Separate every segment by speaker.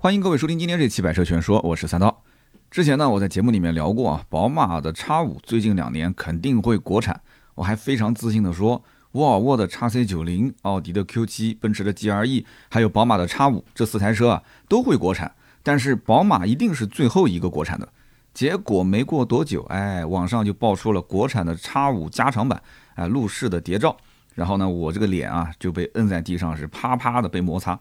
Speaker 1: 欢迎各位收听今天这期《百车全说》，我是三刀。之前呢，我在节目里面聊过啊，宝马的 X 五最近两年肯定会国产，我还非常自信的说，沃尔沃的 x C 九零、奥迪的 Q 七、奔驰的 GLE，还有宝马的 X 五这四台车啊都会国产，但是宝马一定是最后一个国产的。结果没过多久，哎，网上就爆出了国产的 X 五加长版，哎，路试的谍照，然后呢，我这个脸啊就被摁在地上，是啪啪的被摩擦。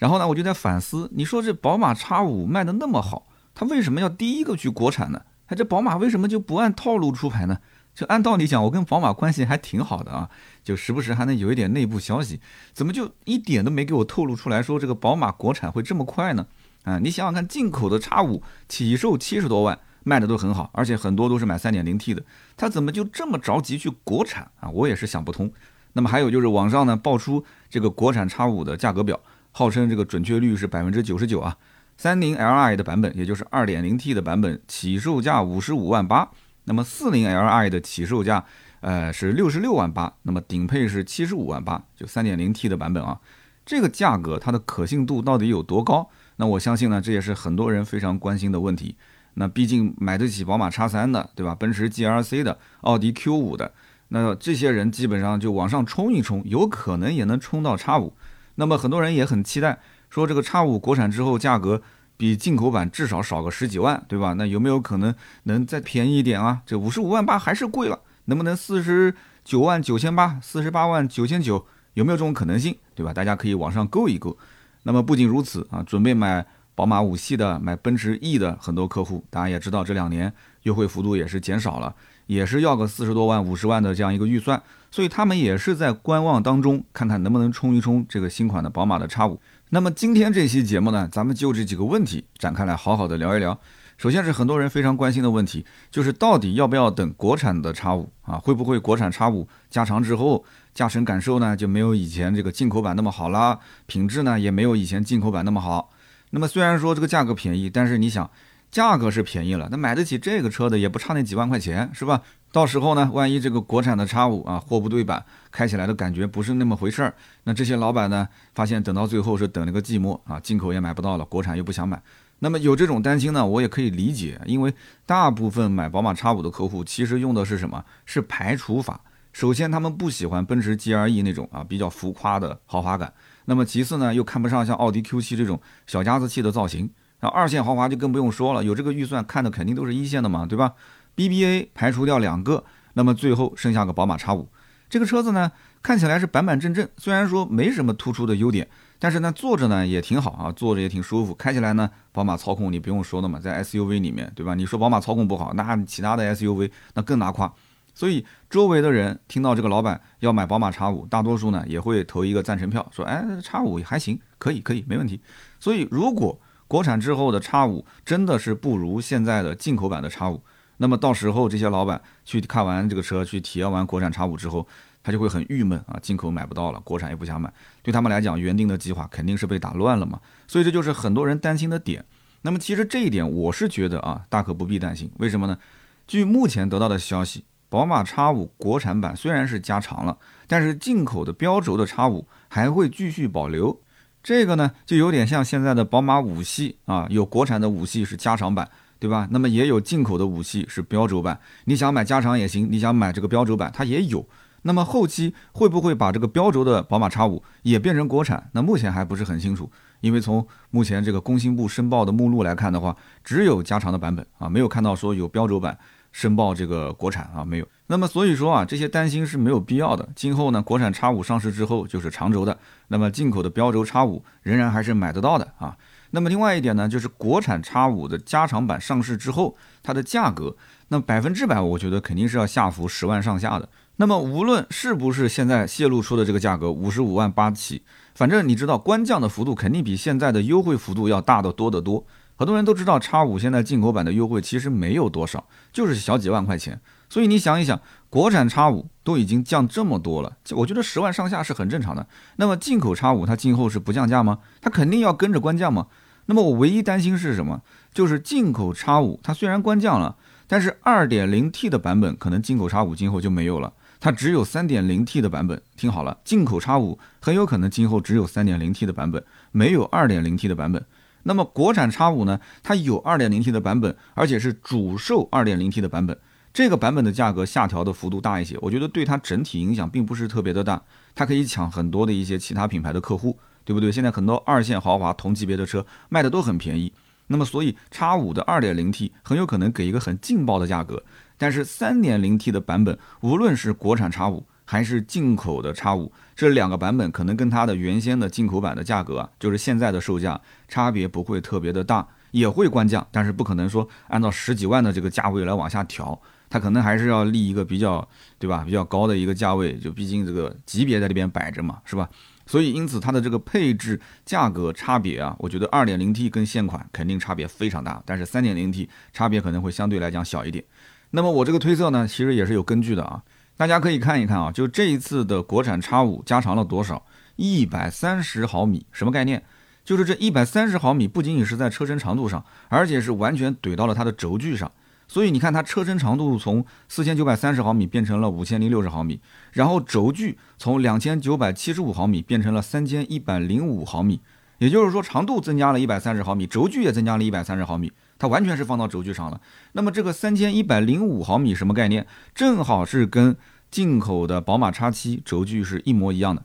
Speaker 1: 然后呢，我就在反思，你说这宝马叉五卖的那么好，它为什么要第一个去国产呢？哎，这宝马为什么就不按套路出牌呢？就按道理讲，我跟宝马关系还挺好的啊，就时不时还能有一点内部消息，怎么就一点都没给我透露出来说这个宝马国产会这么快呢？啊，你想想看，进口的叉五起售七十多万，卖的都很好，而且很多都是买三点零 T 的，它怎么就这么着急去国产啊？我也是想不通。那么还有就是网上呢爆出这个国产叉五的价格表。号称这个准确率是百分之九十九啊，三零 Li 的版本，也就是二点零 T 的版本，起售价五十五万八。那么四零 Li 的起售价，呃是六十六万八。那么顶配是七十五万八，就三点零 T 的版本啊。这个价格它的可信度到底有多高？那我相信呢，这也是很多人非常关心的问题。那毕竟买得起宝马叉三的，对吧？奔驰 GLC 的，奥迪 Q 五的，那这些人基本上就往上冲一冲，有可能也能冲到叉五。那么很多人也很期待，说这个叉五国产之后价格比进口版至少少个十几万，对吧？那有没有可能能再便宜一点啊？这五十五万八还是贵了，能不能四十九万九千八、四十八万九千九？有没有这种可能性，对吧？大家可以往上勾一勾。那么不仅如此啊，准备买宝马五系的、买奔驰 E 的很多客户，大家也知道这两年优惠幅度也是减少了，也是要个四十多万、五十万的这样一个预算。所以他们也是在观望当中，看看能不能冲一冲这个新款的宝马的叉五。那么今天这期节目呢，咱们就这几个问题展开来好好的聊一聊。首先是很多人非常关心的问题，就是到底要不要等国产的叉五啊？会不会国产叉五加长之后，驾乘感受呢就没有以前这个进口版那么好啦，品质呢也没有以前进口版那么好？那么虽然说这个价格便宜，但是你想，价格是便宜了，那买得起这个车的也不差那几万块钱，是吧？到时候呢，万一这个国产的叉五啊货不对版，开起来的感觉不是那么回事儿，那这些老板呢，发现等到最后是等了个寂寞啊，进口也买不到了，国产又不想买，那么有这种担心呢，我也可以理解，因为大部分买宝马叉五的客户其实用的是什么？是排除法。首先，他们不喜欢奔驰 GLE 那种啊比较浮夸的豪华感，那么其次呢，又看不上像奥迪 Q7 这种小家子气的造型，然后二线豪华就更不用说了，有这个预算看的肯定都是一线的嘛，对吧？BBA 排除掉两个，那么最后剩下个宝马 X 五。这个车子呢，看起来是板板正正，虽然说没什么突出的优点，但是呢，坐着呢也挺好啊，坐着也挺舒服。开起来呢，宝马操控你不用说的嘛，在 SUV 里面，对吧？你说宝马操控不好，那其他的 SUV 那更拿夸。所以周围的人听到这个老板要买宝马 X 五，大多数呢也会投一个赞成票，说哎，X 五还行，可以可以，没问题。所以如果国产之后的叉五真的是不如现在的进口版的叉五。那么到时候这些老板去看完这个车，去体验完国产叉五之后，他就会很郁闷啊，进口买不到了，国产也不想买，对他们来讲，原定的计划肯定是被打乱了嘛。所以这就是很多人担心。的点。那么其实这一点我是觉得啊，大可不必担心。为什么呢？据目前得到的消息，宝马叉五国产版虽然是加长了，但是进口的标轴的叉五还会继续保留。这个呢，就有点像现在的宝马五系啊，有国产的五系是加长版。对吧？那么也有进口的五系是标轴版，你想买加长也行，你想买这个标轴版它也有。那么后期会不会把这个标轴的宝马叉五也变成国产？那目前还不是很清楚，因为从目前这个工信部申报的目录来看的话，只有加长的版本啊，没有看到说有标轴版申报这个国产啊，没有。那么所以说啊，这些担心是没有必要的。今后呢，国产叉五上市之后就是长轴的，那么进口的标轴叉五仍然还是买得到的啊。那么另外一点呢，就是国产叉五的加长版上市之后，它的价格，那百分之百，我觉得肯定是要下浮十万上下的。那么无论是不是现在泄露出的这个价格五十五万八起，反正你知道官降的幅度肯定比现在的优惠幅度要大得多得多。很多人都知道叉五现在进口版的优惠其实没有多少，就是小几万块钱。所以你想一想，国产叉五都已经降这么多了，我觉得十万上下是很正常的。那么进口叉五它今后是不降价吗？它肯定要跟着官降吗？那么我唯一担心是什么？就是进口叉五，它虽然官降了，但是 2.0T 的版本可能进口叉五今后就没有了，它只有 3.0T 的版本。听好了，进口叉五很有可能今后只有 3.0T 的版本，没有 2.0T 的版本。那么国产叉五呢，它有 2.0T 的版本，而且是主售 2.0T 的版本。这个版本的价格下调的幅度大一些，我觉得对它整体影响并不是特别的大。它可以抢很多的一些其他品牌的客户，对不对？现在很多二线豪华同级别的车卖的都很便宜，那么所以叉五的 2.0T 很有可能给一个很劲爆的价格。但是 3.0T 的版本，无论是国产叉五还是进口的叉五，这两个版本可能跟它的原先的进口版的价格啊，就是现在的售价差别不会特别的大，也会官降，但是不可能说按照十几万的这个价位来往下调。它可能还是要立一个比较，对吧？比较高的一个价位，就毕竟这个级别在这边摆着嘛，是吧？所以因此它的这个配置价格差别啊，我觉得 2.0T 跟现款肯定差别非常大，但是 3.0T 差别可能会相对来讲小一点。那么我这个推测呢，其实也是有根据的啊，大家可以看一看啊，就这一次的国产叉五加长了多少？一百三十毫米，什么概念？就是这一百三十毫米不仅仅是在车身长度上，而且是完全怼到了它的轴距上。所以你看，它车身长度从四千九百三十毫米变成了五千零六十毫米，然后轴距从两千九百七十五毫米变成了三千一百零五毫米，也就是说长度增加了一百三十毫米，轴距也增加了一百三十毫米，它完全是放到轴距上了。那么这个三千一百零五毫米什么概念？正好是跟进口的宝马叉七轴距是一模一样的。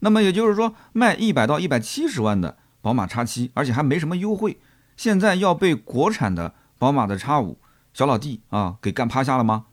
Speaker 1: 那么也就是说，卖一百到一百七十万的宝马叉七而且还没什么优惠，现在要被国产的宝马的叉五。小老弟啊，给干趴下了吗？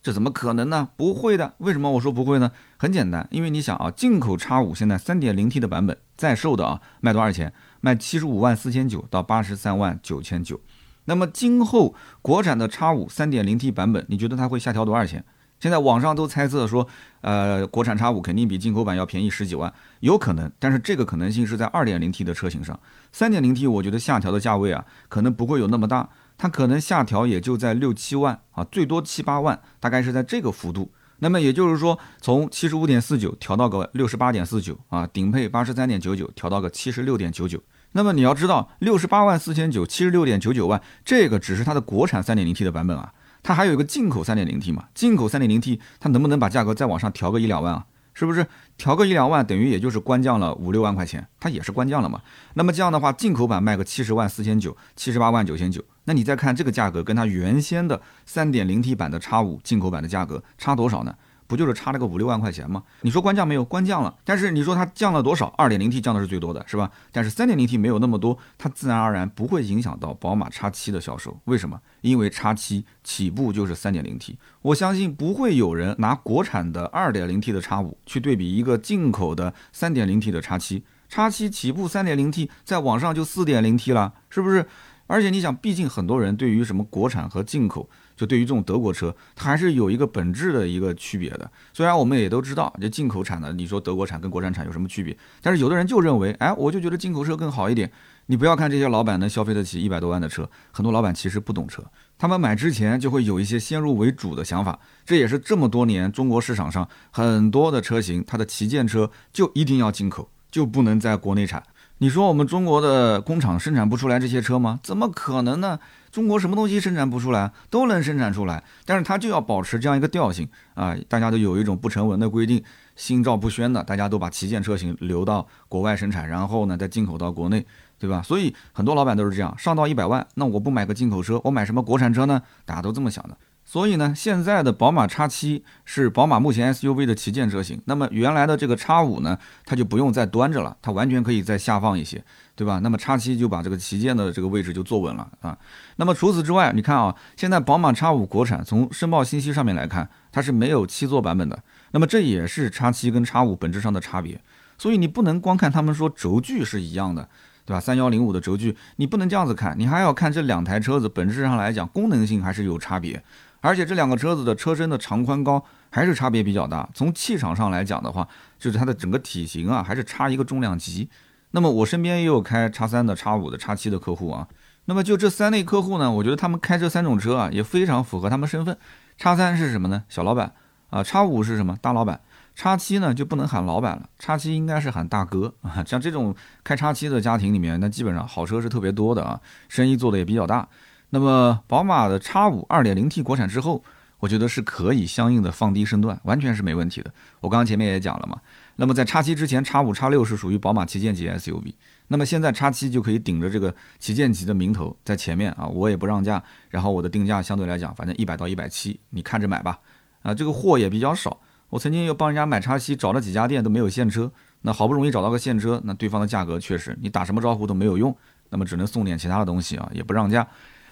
Speaker 1: 这怎么可能呢？不会的。为什么我说不会呢？很简单，因为你想啊，进口叉五现在三点零 T 的版本在售的啊，卖多少钱？卖七十五万四千九到八十三万九千九。那么今后国产的叉五三点零 T 版本，你觉得它会下调多少钱？现在网上都猜测说，呃，国产叉五肯定比进口版要便宜十几万，有可能。但是这个可能性是在二点零 T 的车型上，三点零 T 我觉得下调的价位啊，可能不会有那么大。它可能下调也就在六七万啊，最多七八万，大概是在这个幅度。那么也就是说，从七十五点四九调到个六十八点四九啊，顶配八十三点九九调到个七十六点九九。那么你要知道，六十八万四千九，七十六点九九万，这个只是它的国产三点零 T 的版本啊，它还有一个进口三点零 T 嘛，进口三点零 T 它能不能把价格再往上调个一两万啊？是不是调个一两万，等于也就是官降了五六万块钱，它也是官降了嘛？那么这样的话，进口版卖个七十万四千九，七十八万九千九，那你再看这个价格，跟它原先的三点零 T 版的叉五进口版的价格差多少呢？不就是差了个五六万块钱吗？你说官降没有？官降了，但是你说它降了多少？二点零 T 降的是最多的，是吧？但是三点零 T 没有那么多，它自然而然不会影响到宝马叉七的销售。为什么？因为叉七起步就是三点零 T，我相信不会有人拿国产的二点零 T 的叉五去对比一个进口的三点零 T 的叉七。叉七起步三点零 T，在网上就四点零 T 了，是不是？而且你想，毕竟很多人对于什么国产和进口。就对于这种德国车，它还是有一个本质的一个区别的。虽然我们也都知道，这进口产的，你说德国产跟国产产有什么区别？但是有的人就认为，哎，我就觉得进口车更好一点。你不要看这些老板能消费得起一百多万的车，很多老板其实不懂车，他们买之前就会有一些先入为主的想法。这也是这么多年中国市场上很多的车型，它的旗舰车就一定要进口，就不能在国内产。你说我们中国的工厂生产不出来这些车吗？怎么可能呢？中国什么东西生产不出来，都能生产出来，但是它就要保持这样一个调性啊！大家都有一种不成文的规定，心照不宣的，大家都把旗舰车型留到国外生产，然后呢再进口到国内，对吧？所以很多老板都是这样，上到一百万，那我不买个进口车，我买什么国产车呢？大家都这么想的。所以呢，现在的宝马 X7 是宝马目前 SUV 的旗舰车型，那么原来的这个 X5 呢，它就不用再端着了，它完全可以再下放一些。对吧？那么叉七就把这个旗舰的这个位置就坐稳了啊。那么除此之外，你看啊，现在宝马叉五国产从申报信息上面来看，它是没有七座版本的。那么这也是叉七跟叉五本质上的差别。所以你不能光看他们说轴距是一样的，对吧？三幺零五的轴距，你不能这样子看，你还要看这两台车子本质上来讲功能性还是有差别，而且这两个车子的车身的长宽高还是差别比较大。从气场上来讲的话，就是它的整个体型啊，还是差一个重量级。那么我身边也有开叉三的、叉五的、叉七的客户啊。那么就这三类客户呢，我觉得他们开这三种车啊，也非常符合他们身份。叉三是什么呢？小老板啊。叉五是什么？大老板。叉七呢就不能喊老板了，叉七应该是喊大哥啊。像这种开叉七的家庭里面，那基本上好车是特别多的啊，生意做的也比较大。那么宝马的叉五二点零 T 国产之后，我觉得是可以相应的放低身段，完全是没问题的。我刚刚前面也讲了嘛。那么在叉七之前，叉五、叉六是属于宝马旗舰级 SUV。那么现在叉七就可以顶着这个旗舰级的名头在前面啊，我也不让价，然后我的定价相对来讲，反正一百到一百七，你看着买吧。啊，这个货也比较少，我曾经又帮人家买叉七，找了几家店都没有现车，那好不容易找到个现车，那对方的价格确实你打什么招呼都没有用，那么只能送点其他的东西啊，也不让价。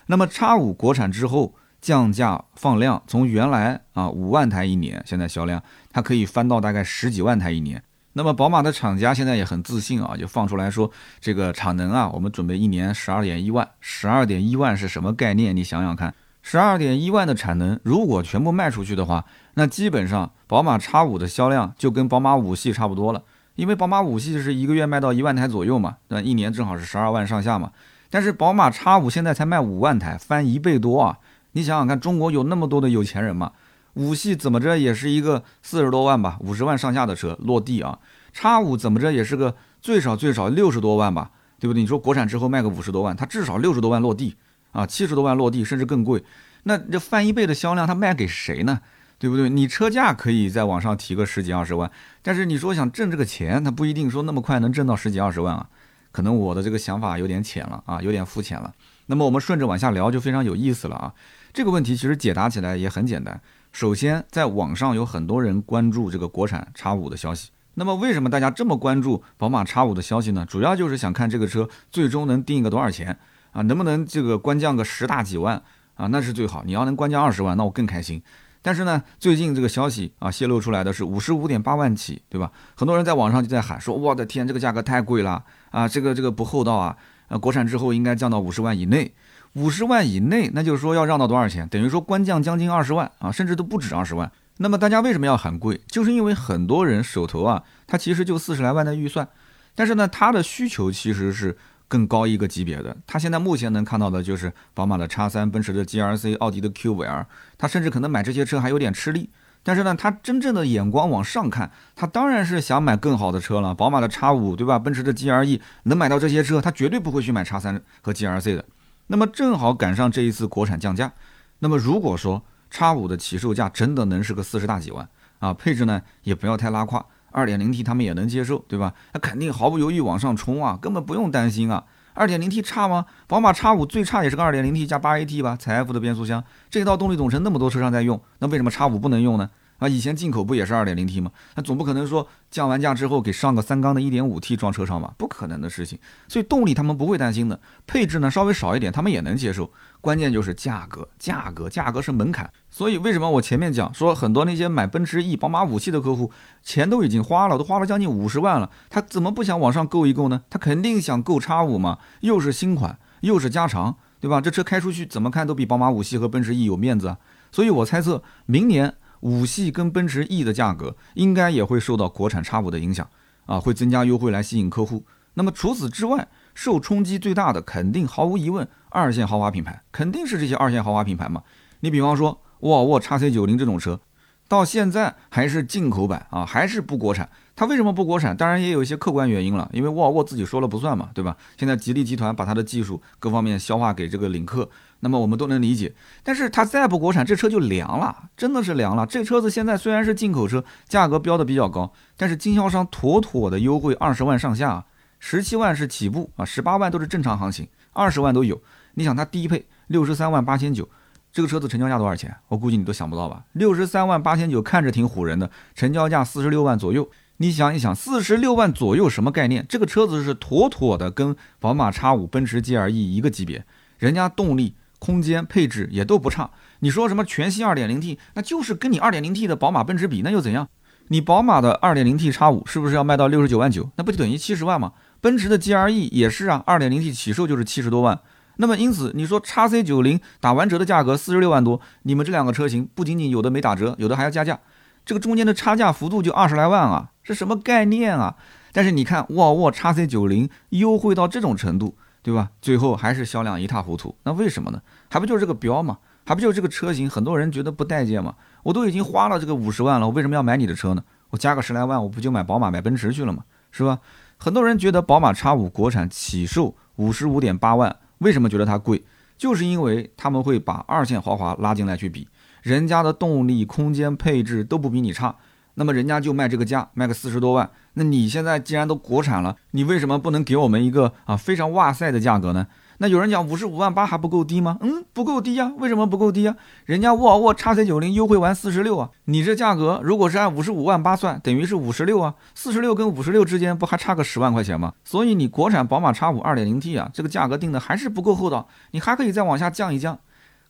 Speaker 1: 那么叉五国产之后降价放量，从原来啊五万台一年，现在销量它可以翻到大概十几万台一年。那么宝马的厂家现在也很自信啊，就放出来说这个产能啊，我们准备一年十二点一万，十二点一万是什么概念？你想想看，十二点一万的产能，如果全部卖出去的话，那基本上宝马 X 五的销量就跟宝马五系差不多了，因为宝马五系是一个月卖到一万台左右嘛，那一年正好是十二万上下嘛。但是宝马 X 五现在才卖五万台，翻一倍多啊！你想想看，中国有那么多的有钱人嘛？五系怎么着也是一个四十多万吧，五十万上下的车落地啊。叉五怎么着也是个最少最少六十多万吧，对不对？你说国产之后卖个五十多万，它至少六十多万落地啊，七十多万落地甚至更贵。那这翻一倍的销量，它卖给谁呢？对不对？你车价可以在往上提个十几二十万，但是你说想挣这个钱，它不一定说那么快能挣到十几二十万啊。可能我的这个想法有点浅了啊，有点肤浅了。那么我们顺着往下聊就非常有意思了啊。这个问题其实解答起来也很简单。首先，在网上有很多人关注这个国产叉五的消息。那么，为什么大家这么关注宝马叉五的消息呢？主要就是想看这个车最终能定一个多少钱啊？能不能这个官降个十大几万啊？那是最好。你要能官降二十万，那我更开心。但是呢，最近这个消息啊泄露出来的是五十五点八万起，对吧？很多人在网上就在喊说：“我的天，这个价格太贵了啊！这个这个不厚道啊！啊，国产之后应该降到五十万以内。”五十万以内，那就是说要让到多少钱？等于说官降将近二十万啊，甚至都不止二十万。那么大家为什么要喊贵？就是因为很多人手头啊，他其实就四十来万的预算，但是呢，他的需求其实是更高一个级别的。他现在目前能看到的就是宝马的叉三、奔驰的 GRC、奥迪的 Q 五 L，他甚至可能买这些车还有点吃力。但是呢，他真正的眼光往上看，他当然是想买更好的车了。宝马的叉五，对吧？奔驰的 GLE 能买到这些车，他绝对不会去买叉三和 GRC 的。那么正好赶上这一次国产降价，那么如果说叉五的起售价真的能是个四十大几万啊，配置呢也不要太拉胯，二点零 T 他们也能接受，对吧？那肯定毫不犹豫往上冲啊，根本不用担心啊。二点零 T 差吗？宝马叉五最差也是个二点零 T 加八 AT 吧，采埃孚的变速箱，这套动力总成那么多车上在用，那为什么叉五不能用呢？啊，以前进口不也是二点零 T 吗？那总不可能说降完价之后给上个三缸的一点五 T 装车上吧？不可能的事情。所以动力他们不会担心的，配置呢稍微少一点他们也能接受。关键就是价格，价格，价格是门槛。所以为什么我前面讲说很多那些买奔驰 E、宝马五系的客户，钱都已经花了，都花了将近五十万了，他怎么不想往上购一购呢？他肯定想购叉五嘛，又是新款，又是加长，对吧？这车开出去怎么看都比宝马五系和奔驰 E 有面子啊。所以我猜测明年。五系跟奔驰 E 的价格应该也会受到国产叉五的影响啊，会增加优惠来吸引客户。那么除此之外，受冲击最大的肯定毫无疑问二线豪华品牌，肯定是这些二线豪华品牌嘛。你比方说沃尔沃 x C 九零这种车。到现在还是进口版啊，还是不国产。它为什么不国产？当然也有一些客观原因了，因为沃尔沃自己说了不算嘛，对吧？现在吉利集团把它的技术各方面消化给这个领克，那么我们都能理解。但是它再不国产，这车就凉了，真的是凉了。这车子现在虽然是进口车，价格标的比较高，但是经销商妥妥的优惠二十万上下，十七万是起步啊，十八万都是正常行情，二十万都有。你想它低配六十三万八千九。这个车子成交价多少钱？我估计你都想不到吧？六十三万八千九，看着挺唬人的，成交价四十六万左右。你想一想，四十六万左右什么概念？这个车子是妥妥的跟宝马 X 五、奔驰 GLE 一个级别，人家动力、空间、配置也都不差。你说什么全系 2.0T，那就是跟你 2.0T 的宝马、奔驰比，那又怎样？你宝马的 2.0T X 五是不是要卖到六十九万九？那不就等于七十万吗？奔驰的 GLE 也是啊，2.0T 起售就是七十多万。那么因此，你说叉 C 九零打完折的价格四十六万多，你们这两个车型不仅仅有的没打折，有的还要加价，这个中间的差价幅度就二十来万啊，是什么概念啊？但是你看沃尔沃叉 C 九零优惠到这种程度，对吧？最后还是销量一塌糊涂，那为什么呢？还不就是这个标吗？还不就是这个车型？很多人觉得不待见吗？我都已经花了这个五十万了，我为什么要买你的车呢？我加个十来万，我不就买宝马、买奔驰去了吗？是吧？很多人觉得宝马叉五国产起售五十五点八万。为什么觉得它贵？就是因为他们会把二线豪华拉进来去比，人家的动力、空间、配置都不比你差。那么人家就卖这个价，卖个四十多万。那你现在既然都国产了，你为什么不能给我们一个啊非常哇塞的价格呢？那有人讲五十五万八还不够低吗？嗯，不够低呀。为什么不够低呀？人家沃尔沃 x C 九零优惠完四十六啊，你这价格如果是按五十五万八算，等于是五十六啊。四十六跟五十六之间不还差个十万块钱吗？所以你国产宝马 X 五二点零 T 啊，这个价格定的还是不够厚道，你还可以再往下降一降。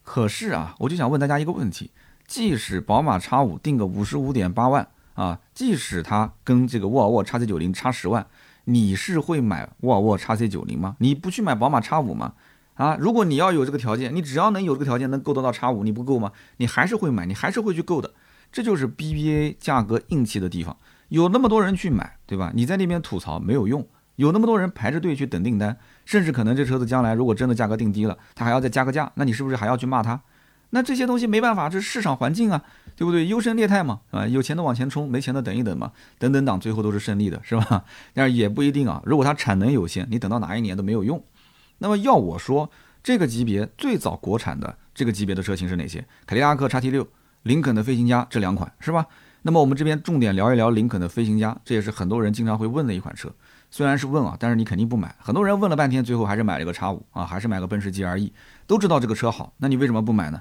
Speaker 1: 可是啊，我就想问大家一个问题：即使宝马 X 五定个五十五点八万啊，即使它跟这个沃尔沃 x C 九零差十万。你是会买沃尔沃 x C 九零吗？你不去买宝马 X 五吗？啊，如果你要有这个条件，你只要能有这个条件能够得到 X 五，你不够吗？你还是会买，你还是会去购的。这就是 BBA 价格硬气的地方，有那么多人去买，对吧？你在那边吐槽没有用，有那么多人排着队去等订单，甚至可能这车子将来如果真的价格定低了，他还要再加个价，那你是不是还要去骂他？那这些东西没办法，这是市场环境啊，对不对？优胜劣汰嘛，啊，有钱的往前冲，没钱的等一等嘛，等等党最后都是胜利的，是吧？但是也不一定啊，如果它产能有限，你等到哪一年都没有用。那么要我说，这个级别最早国产的这个级别的车型是哪些？凯迪拉克 XT6、林肯的飞行家这两款，是吧？那么我们这边重点聊一聊林肯的飞行家，这也是很多人经常会问的一款车。虽然是问啊，但是你肯定不买。很多人问了半天，最后还是买了个叉五啊，还是买个奔驰 GLE。都知道这个车好，那你为什么不买呢？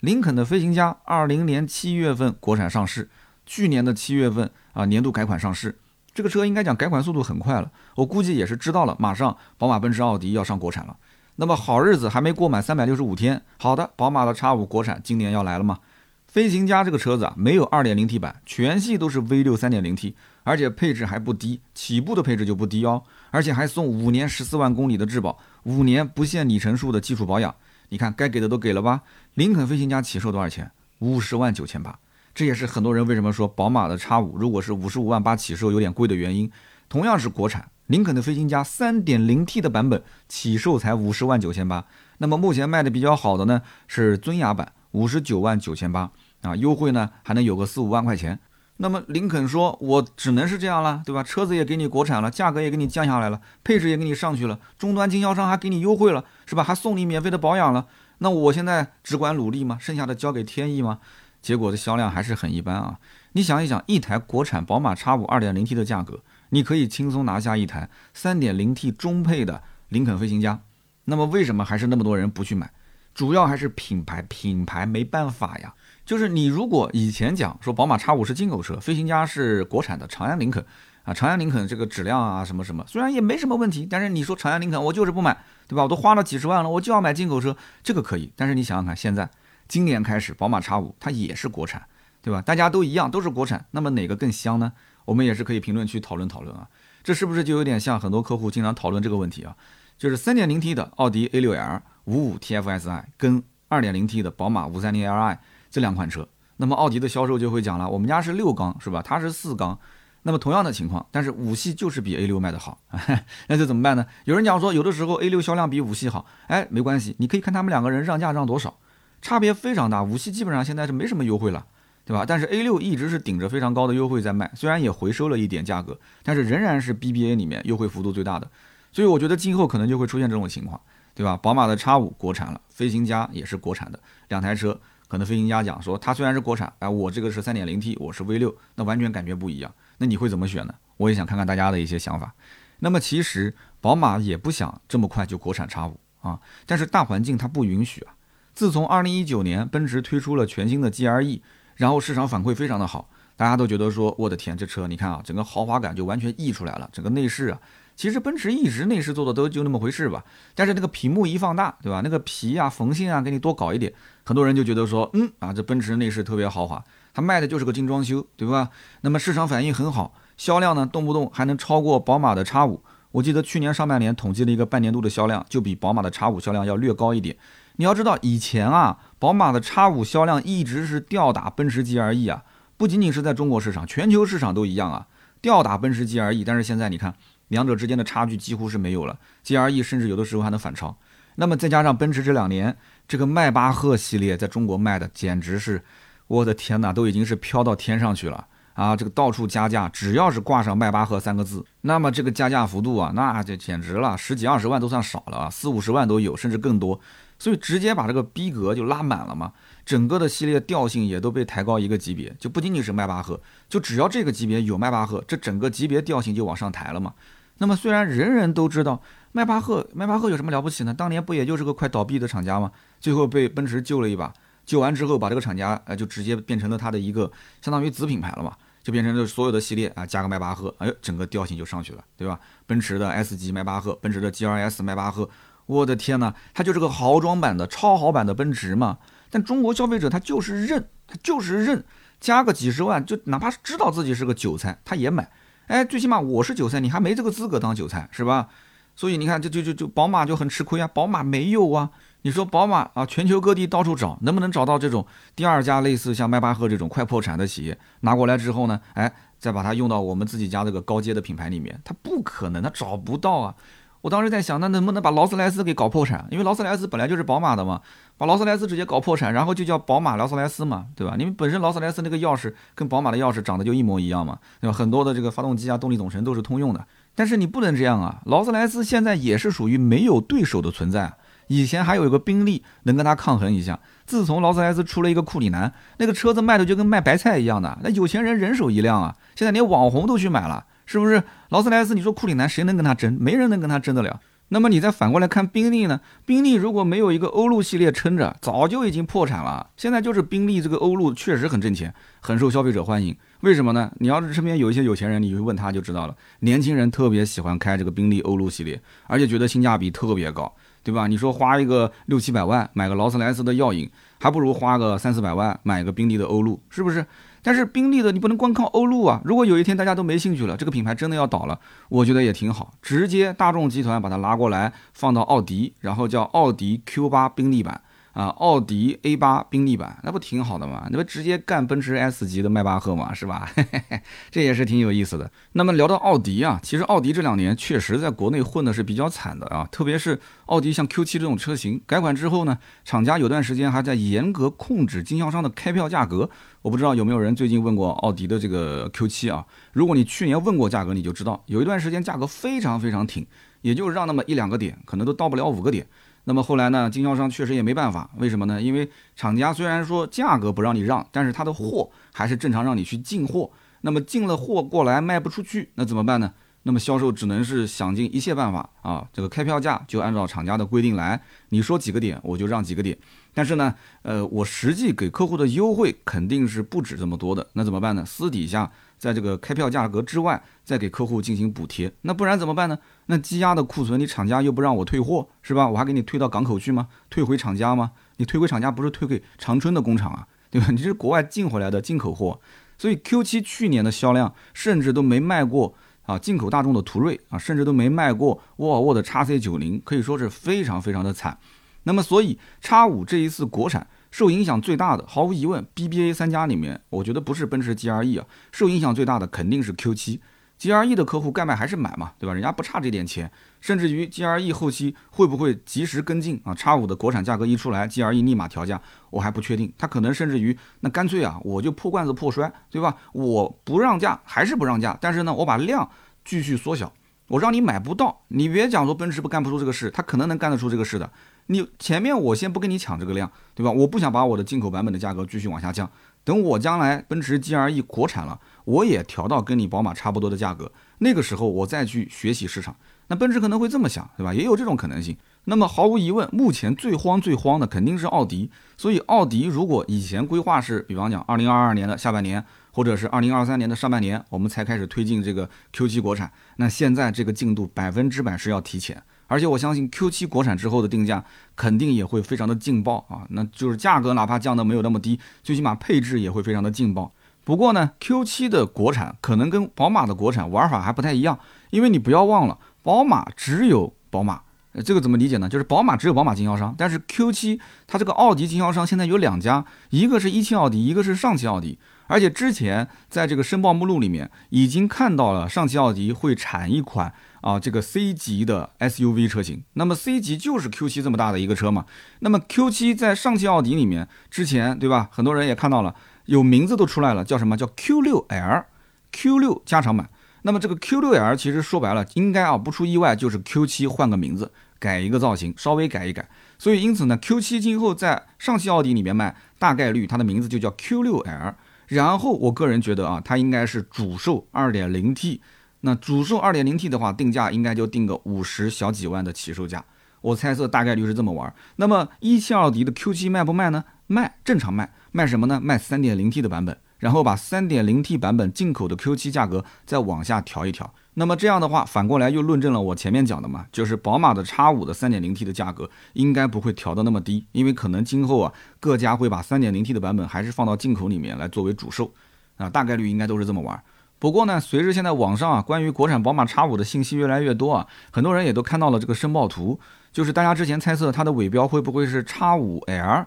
Speaker 1: 林肯的飞行家，二零年七月份国产上市，去年的七月份啊年度改款上市。这个车应该讲改款速度很快了，我估计也是知道了，马上宝马、奔驰、奥迪要上国产了。那么好日子还没过满三百六十五天，好的，宝马的叉五国产今年要来了吗？飞行家这个车子啊，没有二点零 T 版，全系都是 V 六三点零 T。而且配置还不低，起步的配置就不低哦，而且还送五年十四万公里的质保，五年不限里程数的基础保养。你看该给的都给了吧？林肯飞行家起售多少钱？五十万九千八。这也是很多人为什么说宝马的叉五如果是五十五万八起售有点贵的原因。同样是国产，林肯的飞行家三点零 T 的版本起售才五十万九千八。那么目前卖的比较好的呢是尊雅版，五十九万九千八啊，优惠呢还能有个四五万块钱。那么林肯说：“我只能是这样了，对吧？车子也给你国产了，价格也给你降下来了，配置也给你上去了，终端经销商还给你优惠了，是吧？还送你免费的保养了。那我现在只管努力吗？剩下的交给天意吗？结果的销量还是很一般啊！你想一想，一台国产宝马 X5 2.0T 的价格，你可以轻松拿下一台 3.0T 中配的林肯飞行家。那么为什么还是那么多人不去买？主要还是品牌，品牌没办法呀。”就是你如果以前讲说宝马 X 五是进口车，飞行家是国产的长安林肯啊，长安林肯这个质量啊什么什么，虽然也没什么问题，但是你说长安林肯我就是不买，对吧？我都花了几十万了，我就要买进口车，这个可以。但是你想想看，现在今年开始宝马 X 五它也是国产，对吧？大家都一样都是国产，那么哪个更香呢？我们也是可以评论区讨论讨论啊。这是不是就有点像很多客户经常讨论这个问题啊？就是 3.0T 的奥迪 A6L 五五 TFSI 跟 2.0T 的宝马 530Li。这两款车，那么奥迪的销售就会讲了，我们家是六缸是吧？它是四缸，那么同样的情况，但是五系就是比 A 六卖的好，那这怎么办呢？有人讲说，有的时候 A 六销量比五系好，哎，没关系，你可以看他们两个人让价让多少，差别非常大。五系基本上现在是没什么优惠了，对吧？但是 A 六一直是顶着非常高的优惠在卖，虽然也回收了一点价格，但是仍然是 BBA 里面优惠幅度最大的。所以我觉得今后可能就会出现这种情况，对吧？宝马的 X 五国产了，飞行家也是国产的两台车。可能飞行家讲说，它虽然是国产，哎，我这个是三点零 T，我是 V 六，那完全感觉不一样。那你会怎么选呢？我也想看看大家的一些想法。那么其实宝马也不想这么快就国产叉五啊，但是大环境它不允许啊。自从二零一九年奔驰推出了全新的 GLE，然后市场反馈非常的好，大家都觉得说，我的天，这车你看啊，整个豪华感就完全溢出来了，整个内饰啊。其实奔驰一直内饰做的都就那么回事吧，但是那个屏幕一放大，对吧？那个皮啊、缝线啊，给你多搞一点，很多人就觉得说，嗯啊，这奔驰内饰特别豪华，它卖的就是个精装修，对吧？那么市场反应很好，销量呢，动不动还能超过宝马的 X 五。我记得去年上半年统计了一个半年度的销量，就比宝马的 X 五销量要略高一点。你要知道，以前啊，宝马的 X 五销量一直是吊打奔驰 GLE 啊，不仅仅是在中国市场，全球市场都一样啊，吊打奔驰 GLE。但是现在你看。两者之间的差距几乎是没有了，G R E 甚至有的时候还能反超。那么再加上奔驰这两年这个迈巴赫系列在中国卖的简直是，我的天哪，都已经是飘到天上去了啊，这个到处加价，只要是挂上迈巴赫三个字，那么这个加价幅度啊，那就简直了，十几二十万都算少了啊，四五十万都有，甚至更多，所以直接把这个逼格就拉满了嘛，整个的系列调性也都被抬高一个级别，就不仅仅是迈巴赫，就只要这个级别有迈巴赫，这整个级别调性就往上抬了嘛。那么虽然人人都知道迈巴赫，迈巴赫有什么了不起呢？当年不也就是个快倒闭的厂家吗？最后被奔驰救了一把，救完之后把这个厂家呃就直接变成了它的一个相当于子品牌了嘛。就变成了所有的系列啊，加个迈巴赫，哎呦，整个调性就上去了，对吧？奔驰的 S 级迈巴赫，奔驰的 GLS 迈巴赫，我的天呐，它就是个豪装版的超豪版的奔驰嘛。但中国消费者他就是认，他就是认，加个几十万，就哪怕是知道自己是个韭菜，他也买。哎，最起码我是韭菜，你还没这个资格当韭菜，是吧？所以你看，就就就就宝马就很吃亏啊，宝马没有啊。你说宝马啊，全球各地到处找，能不能找到这种第二家类似像迈巴赫这种快破产的企业拿过来之后呢？哎，再把它用到我们自己家这个高阶的品牌里面，它不可能，它找不到啊。我当时在想，那能不能把劳斯莱斯给搞破产？因为劳斯莱斯本来就是宝马的嘛，把劳斯莱斯直接搞破产，然后就叫宝马劳斯莱斯嘛，对吧？因为本身劳斯莱斯那个钥匙跟宝马的钥匙长得就一模一样嘛，对吧？很多的这个发动机啊、动力总成都是通用的，但是你不能这样啊。劳斯莱斯现在也是属于没有对手的存在。以前还有一个宾利能跟他抗衡一下，自从劳斯莱斯出了一个库里南，那个车子卖的就跟卖白菜一样的，那有钱人人手一辆啊，现在连网红都去买了，是不是？劳斯莱斯，你说库里南谁能跟他争？没人能跟他争得了。那么你再反过来看宾利呢？宾利如果没有一个欧陆系列撑着，早就已经破产了。现在就是宾利这个欧陆确实很挣钱，很受消费者欢迎。为什么呢？你要是身边有一些有钱人，你去问他就知道了。年轻人特别喜欢开这个宾利欧陆系列，而且觉得性价比特别高。对吧？你说花一个六七百万买个劳斯莱斯的耀影，还不如花个三四百万买个宾利的欧陆，是不是？但是宾利的你不能光靠欧陆啊！如果有一天大家都没兴趣了，这个品牌真的要倒了，我觉得也挺好，直接大众集团把它拉过来放到奥迪，然后叫奥迪 Q 八宾利版。啊，奥迪 A 八宾利版那不挺好的吗？那不直接干奔驰 S 级的迈巴赫吗，是吧？这也是挺有意思的。那么聊到奥迪啊，其实奥迪这两年确实在国内混的是比较惨的啊，特别是奥迪像 Q 七这种车型改款之后呢，厂家有段时间还在严格控制经销商的开票价格。我不知道有没有人最近问过奥迪的这个 Q 七啊？如果你去年问过价格，你就知道有一段时间价格非常非常挺，也就是让那么一两个点，可能都到不了五个点。那么后来呢？经销商确实也没办法，为什么呢？因为厂家虽然说价格不让你让，但是他的货还是正常让你去进货。那么进了货过来卖不出去，那怎么办呢？那么销售只能是想尽一切办法啊，这个开票价就按照厂家的规定来，你说几个点我就让几个点。但是呢，呃，我实际给客户的优惠肯定是不止这么多的。那怎么办呢？私底下。在这个开票价格之外，再给客户进行补贴，那不然怎么办呢？那积压的库存，你厂家又不让我退货，是吧？我还给你退到港口去吗？退回厂家吗？你退回厂家不是退给长春的工厂啊，对吧？你是国外进回来的进口货，所以 Q7 去年的销量甚至都没卖过啊，进口大众的途锐啊，甚至都没卖过沃尔沃的 x C 九零，可以说是非常非常的惨。那么，所以 x 五这一次国产。受影响最大的，毫无疑问，BBA 三家里面，我觉得不是奔驰 G R E 啊，受影响最大的肯定是 Q7，GLE 的客户该买还是买嘛，对吧？人家不差这点钱，甚至于 G R E 后期会不会及时跟进啊？叉五的国产价格一出来，G R E 立马调价，我还不确定，他可能甚至于那干脆啊，我就破罐子破摔，对吧？我不让价还是不让价，但是呢，我把量继续缩小，我让你买不到，你别讲说奔驰不干不出这个事，他可能能干得出这个事的。你前面我先不跟你抢这个量，对吧？我不想把我的进口版本的价格继续往下降。等我将来奔驰 G R E 国产了，我也调到跟你宝马差不多的价格，那个时候我再去学习市场。那奔驰可能会这么想，对吧？也有这种可能性。那么毫无疑问，目前最慌最慌的肯定是奥迪。所以奥迪如果以前规划是，比方讲二零二二年的下半年，或者是二零二三年的上半年，我们才开始推进这个 Q7 国产，那现在这个进度百分之百是要提前。而且我相信 Q7 国产之后的定价肯定也会非常的劲爆啊，那就是价格哪怕降的没有那么低，最起码配置也会非常的劲爆。不过呢，Q7 的国产可能跟宝马的国产玩法还不太一样，因为你不要忘了，宝马只有宝马，这个怎么理解呢？就是宝马只有宝马经销商，但是 Q7 它这个奥迪经销商现在有两家，一个是一汽奥迪，一个是上汽奥迪。而且之前在这个申报目录里面已经看到了上汽奥迪会产一款。啊，这个 C 级的 SUV 车型，那么 C 级就是 Q7 这么大的一个车嘛？那么 Q7 在上汽奥迪里面之前，对吧？很多人也看到了，有名字都出来了，叫什么叫 Q6L，Q6 加长版。那么这个 Q6L 其实说白了，应该啊不出意外就是 Q7 换个名字，改一个造型，稍微改一改。所以因此呢，Q7 今后在上汽奥迪里面卖，大概率它的名字就叫 Q6L。然后我个人觉得啊，它应该是主售 2.0T。那主售 2.0T 的话，定价应该就定个五十小几万的起售价。我猜测大概率是这么玩。那么一汽奥迪的 Q7 卖不卖呢？卖，正常卖。卖什么呢？卖 3.0T 的版本。然后把 3.0T 版本进口的 Q7 价格再往下调一调，那么这样的话，反过来又论证了我前面讲的嘛，就是宝马的 X5 的 3.0T 的价格应该不会调的那么低，因为可能今后啊各家会把 3.0T 的版本还是放到进口里面来作为主售，啊大概率应该都是这么玩。不过呢，随着现在网上啊关于国产宝马 X5 的信息越来越多啊，很多人也都看到了这个申报图，就是大家之前猜测它的尾标会不会是 X5L，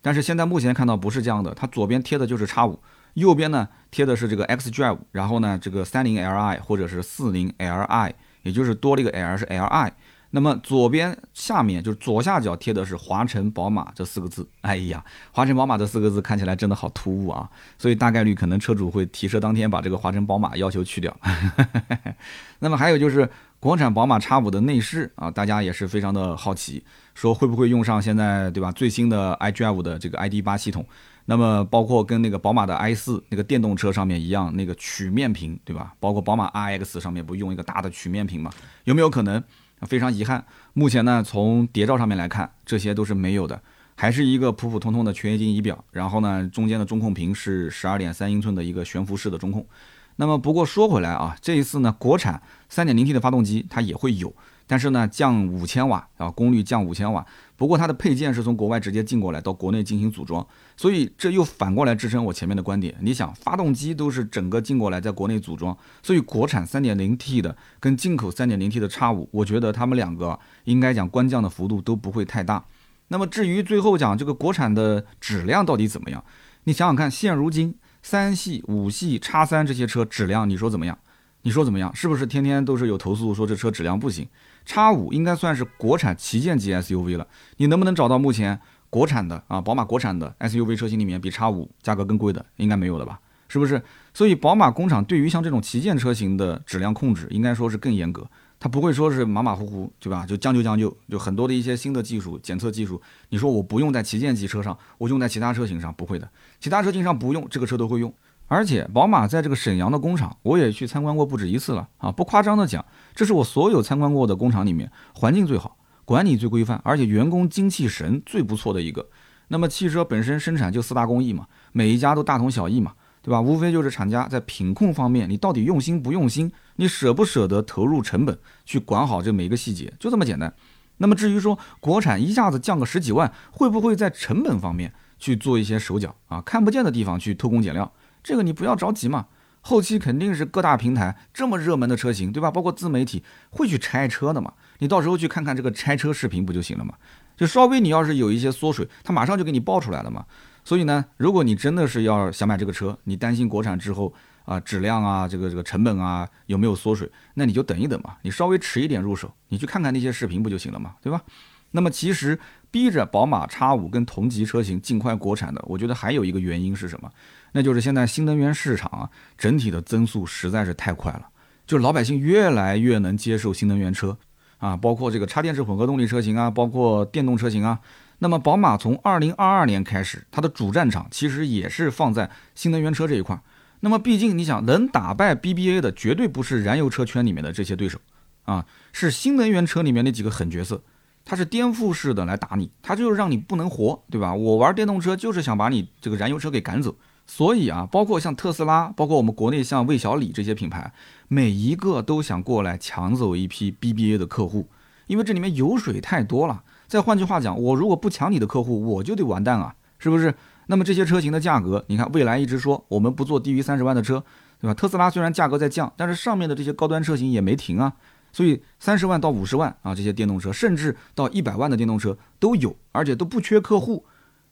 Speaker 1: 但是现在目前看到不是这样的，它左边贴的就是 X5。右边呢贴的是这个 xDrive，然后呢这个三零 Li 或者是四零 Li，也就是多了一个 L 是 Li。那么左边下面就是左下角贴的是华晨宝马这四个字。哎呀，华晨宝马这四个字看起来真的好突兀啊！所以大概率可能车主会提车当天把这个华晨宝马要求去掉。那么还有就是国产宝马 X5 的内饰啊，大家也是非常的好奇，说会不会用上现在对吧最新的 iDrive 的这个 ID.8 系统？那么包括跟那个宝马的 i4 那个电动车上面一样，那个曲面屏，对吧？包括宝马 RX 上面不用一个大的曲面屏吗？有没有可能？非常遗憾，目前呢，从谍照上面来看，这些都是没有的，还是一个普普通通的全液晶仪表。然后呢，中间的中控屏是十二点三英寸的一个悬浮式的中控。那么不过说回来啊，这一次呢，国产三点零 T 的发动机它也会有。但是呢，降五千瓦啊，功率降五千瓦。不过它的配件是从国外直接进过来到国内进行组装，所以这又反过来支撑我前面的观点。你想，发动机都是整个进过来在国内组装，所以国产 3.0T 的跟进口 3.0T 的叉五我觉得他们两个应该讲官降的幅度都不会太大。那么至于最后讲这个国产的质量到底怎么样，你想想看，现如今三系、五系、叉三这些车质量，你说怎么样？你说怎么样？是不是天天都是有投诉说这车质量不行？叉五应该算是国产旗舰级 SUV 了，你能不能找到目前国产的啊，宝马国产的 SUV 车型里面比叉五价格更贵的？应该没有了吧？是不是？所以宝马工厂对于像这种旗舰车型的质量控制，应该说是更严格，它不会说是马马虎虎，对吧？就将就将就，就很多的一些新的技术检测技术，你说我不用在旗舰级车上，我用在其他车型上，不会的，其他车型上不用，这个车都会用。而且宝马在这个沈阳的工厂，我也去参观过不止一次了啊！不夸张的讲，这是我所有参观过的工厂里面环境最好、管理最规范，而且员工精气神最不错的一个。那么汽车本身生产就四大工艺嘛，每一家都大同小异嘛，对吧？无非就是厂家在品控方面，你到底用心不用心，你舍不舍得投入成本去管好这每一个细节，就这么简单。那么至于说国产一下子降个十几万，会不会在成本方面去做一些手脚啊？看不见的地方去偷工减料？这个你不要着急嘛，后期肯定是各大平台这么热门的车型，对吧？包括自媒体会去拆车的嘛，你到时候去看看这个拆车视频不就行了嘛？就稍微你要是有一些缩水，它马上就给你爆出来了嘛。所以呢，如果你真的是要想买这个车，你担心国产之后啊质量啊这个这个成本啊有没有缩水，那你就等一等嘛，你稍微迟一点入手，你去看看那些视频不就行了嘛，对吧？那么其实逼着宝马 X5 跟同级车型尽快国产的，我觉得还有一个原因是什么？那就是现在新能源市场啊，整体的增速实在是太快了，就老百姓越来越能接受新能源车啊，包括这个插电式混合动力车型啊，包括电动车型啊。那么宝马从二零二二年开始，它的主战场其实也是放在新能源车这一块。那么毕竟你想，能打败 BBA 的绝对不是燃油车圈里面的这些对手啊，是新能源车里面那几个狠角色。它是颠覆式的来打你，它就是让你不能活，对吧？我玩电动车就是想把你这个燃油车给赶走。所以啊，包括像特斯拉，包括我们国内像魏小李这些品牌，每一个都想过来抢走一批 BBA 的客户，因为这里面油水太多了。再换句话讲，我如果不抢你的客户，我就得完蛋啊，是不是？那么这些车型的价格，你看蔚来一直说我们不做低于三十万的车，对吧？特斯拉虽然价格在降，但是上面的这些高端车型也没停啊。所以三十万到五十万啊，这些电动车，甚至到一百万的电动车都有，而且都不缺客户。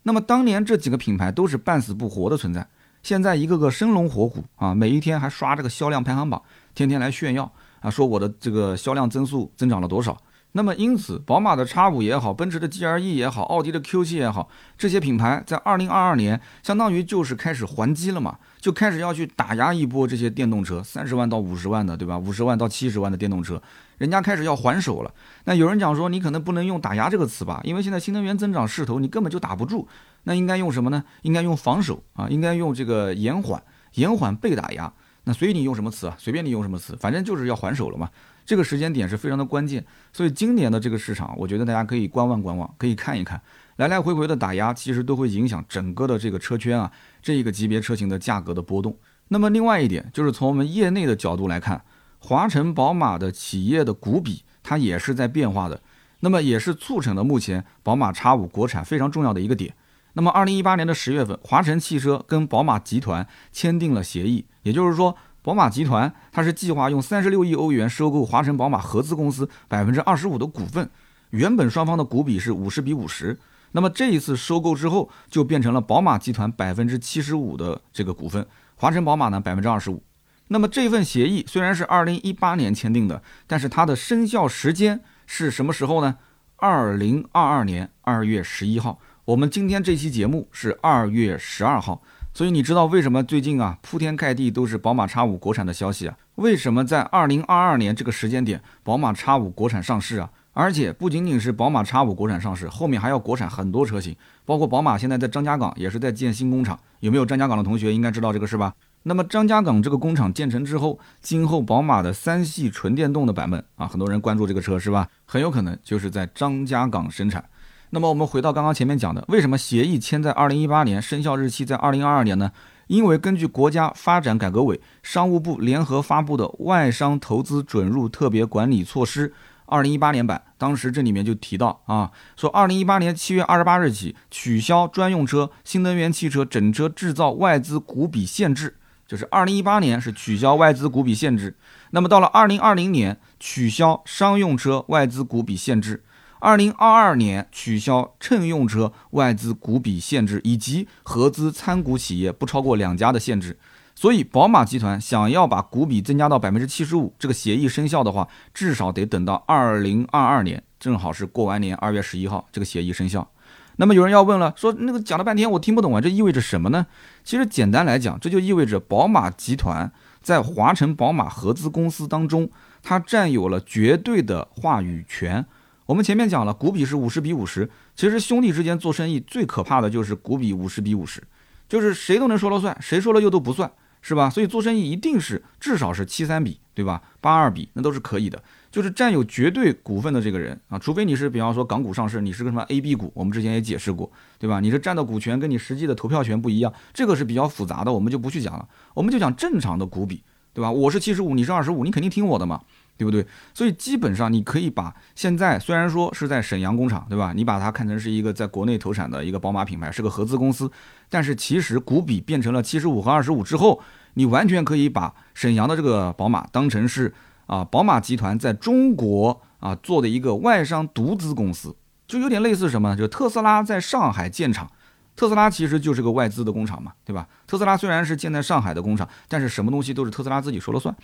Speaker 1: 那么当年这几个品牌都是半死不活的存在，现在一个个生龙活虎啊，每一天还刷这个销量排行榜，天天来炫耀啊，说我的这个销量增速增长了多少。那么因此，宝马的 X 五也好，奔驰的 GLE 也好，奥迪的 Q7 也好，这些品牌在2022年相当于就是开始还击了嘛，就开始要去打压一波这些电动车，三十万到五十万的，对吧？五十万到七十万的电动车，人家开始要还手了。那有人讲说，你可能不能用打压这个词吧，因为现在新能源增长势头你根本就打不住。那应该用什么呢？应该用防守啊，应该用这个延缓，延缓被打压。那随你用什么词啊？随便你用什么词，反正就是要还手了嘛。这个时间点是非常的关键，所以今年的这个市场，我觉得大家可以观望观望，可以看一看，来来回回的打压，其实都会影响整个的这个车圈啊，这一个级别车型的价格的波动。那么另外一点，就是从我们业内的角度来看，华晨宝马的企业的股比它也是在变化的，那么也是促成了目前宝马 X 五国产非常重要的一个点。那么二零一八年的十月份，华晨汽车跟宝马集团签订了协议，也就是说。宝马集团，它是计划用三十六亿欧元收购华晨宝马合资公司百分之二十五的股份。原本双方的股比是五十比五十，那么这一次收购之后，就变成了宝马集团百分之七十五的这个股份，华晨宝马呢百分之二十五。那么这份协议虽然是二零一八年签订的，但是它的生效时间是什么时候呢？二零二二年二月十一号。我们今天这期节目是二月十二号。所以你知道为什么最近啊铺天盖地都是宝马叉五国产的消息啊？为什么在二零二二年这个时间点，宝马叉五国产上市啊？而且不仅仅是宝马叉五国产上市，后面还要国产很多车型，包括宝马现在在张家港也是在建新工厂。有没有张家港的同学应该知道这个事吧？那么张家港这个工厂建成之后，今后宝马的三系纯电动的版本啊，很多人关注这个车是吧？很有可能就是在张家港生产。那么我们回到刚刚前面讲的，为什么协议签在二零一八年，生效日期在二零二二年呢？因为根据国家发展改革委、商务部联合发布的《外商投资准入特别管理措施》二零一八年版，当时这里面就提到啊，说二零一八年七月二十八日起取消专用车、新能源汽车整车制造外资股比限制，就是二零一八年是取消外资股比限制，那么到了二零二零年取消商用车外资股比限制。二零二二年取消乘用车外资股比限制，以及合资参股企业不超过两家的限制。所以，宝马集团想要把股比增加到百分之七十五，这个协议生效的话，至少得等到二零二二年，正好是过完年二月十一号，这个协议生效。那么有人要问了，说那个讲了半天我听不懂啊，这意味着什么呢？其实简单来讲，这就意味着宝马集团在华晨宝马合资公司当中，它占有了绝对的话语权。我们前面讲了，股比是五十比五十。其实兄弟之间做生意最可怕的就是股比五十比五十，就是谁都能说了算，谁说了又都不算，是吧？所以做生意一定是至少是七三比，对吧？八二比那都是可以的。就是占有绝对股份的这个人啊，除非你是比方说港股上市，你是个什么 A、B 股，我们之前也解释过，对吧？你是占的股权跟你实际的投票权不一样，这个是比较复杂的，我们就不去讲了。我们就讲正常的股比，对吧？我是七十五，你是二十五，你肯定听我的嘛。对不对？所以基本上你可以把现在虽然说是在沈阳工厂，对吧？你把它看成是一个在国内投产的一个宝马品牌，是个合资公司，但是其实股比变成了七十五和二十五之后，你完全可以把沈阳的这个宝马当成是啊宝马集团在中国啊做的一个外商独资公司，就有点类似什么呢？就特斯拉在上海建厂，特斯拉其实就是个外资的工厂嘛，对吧？特斯拉虽然是建在上海的工厂，但是什么东西都是特斯拉自己说了算。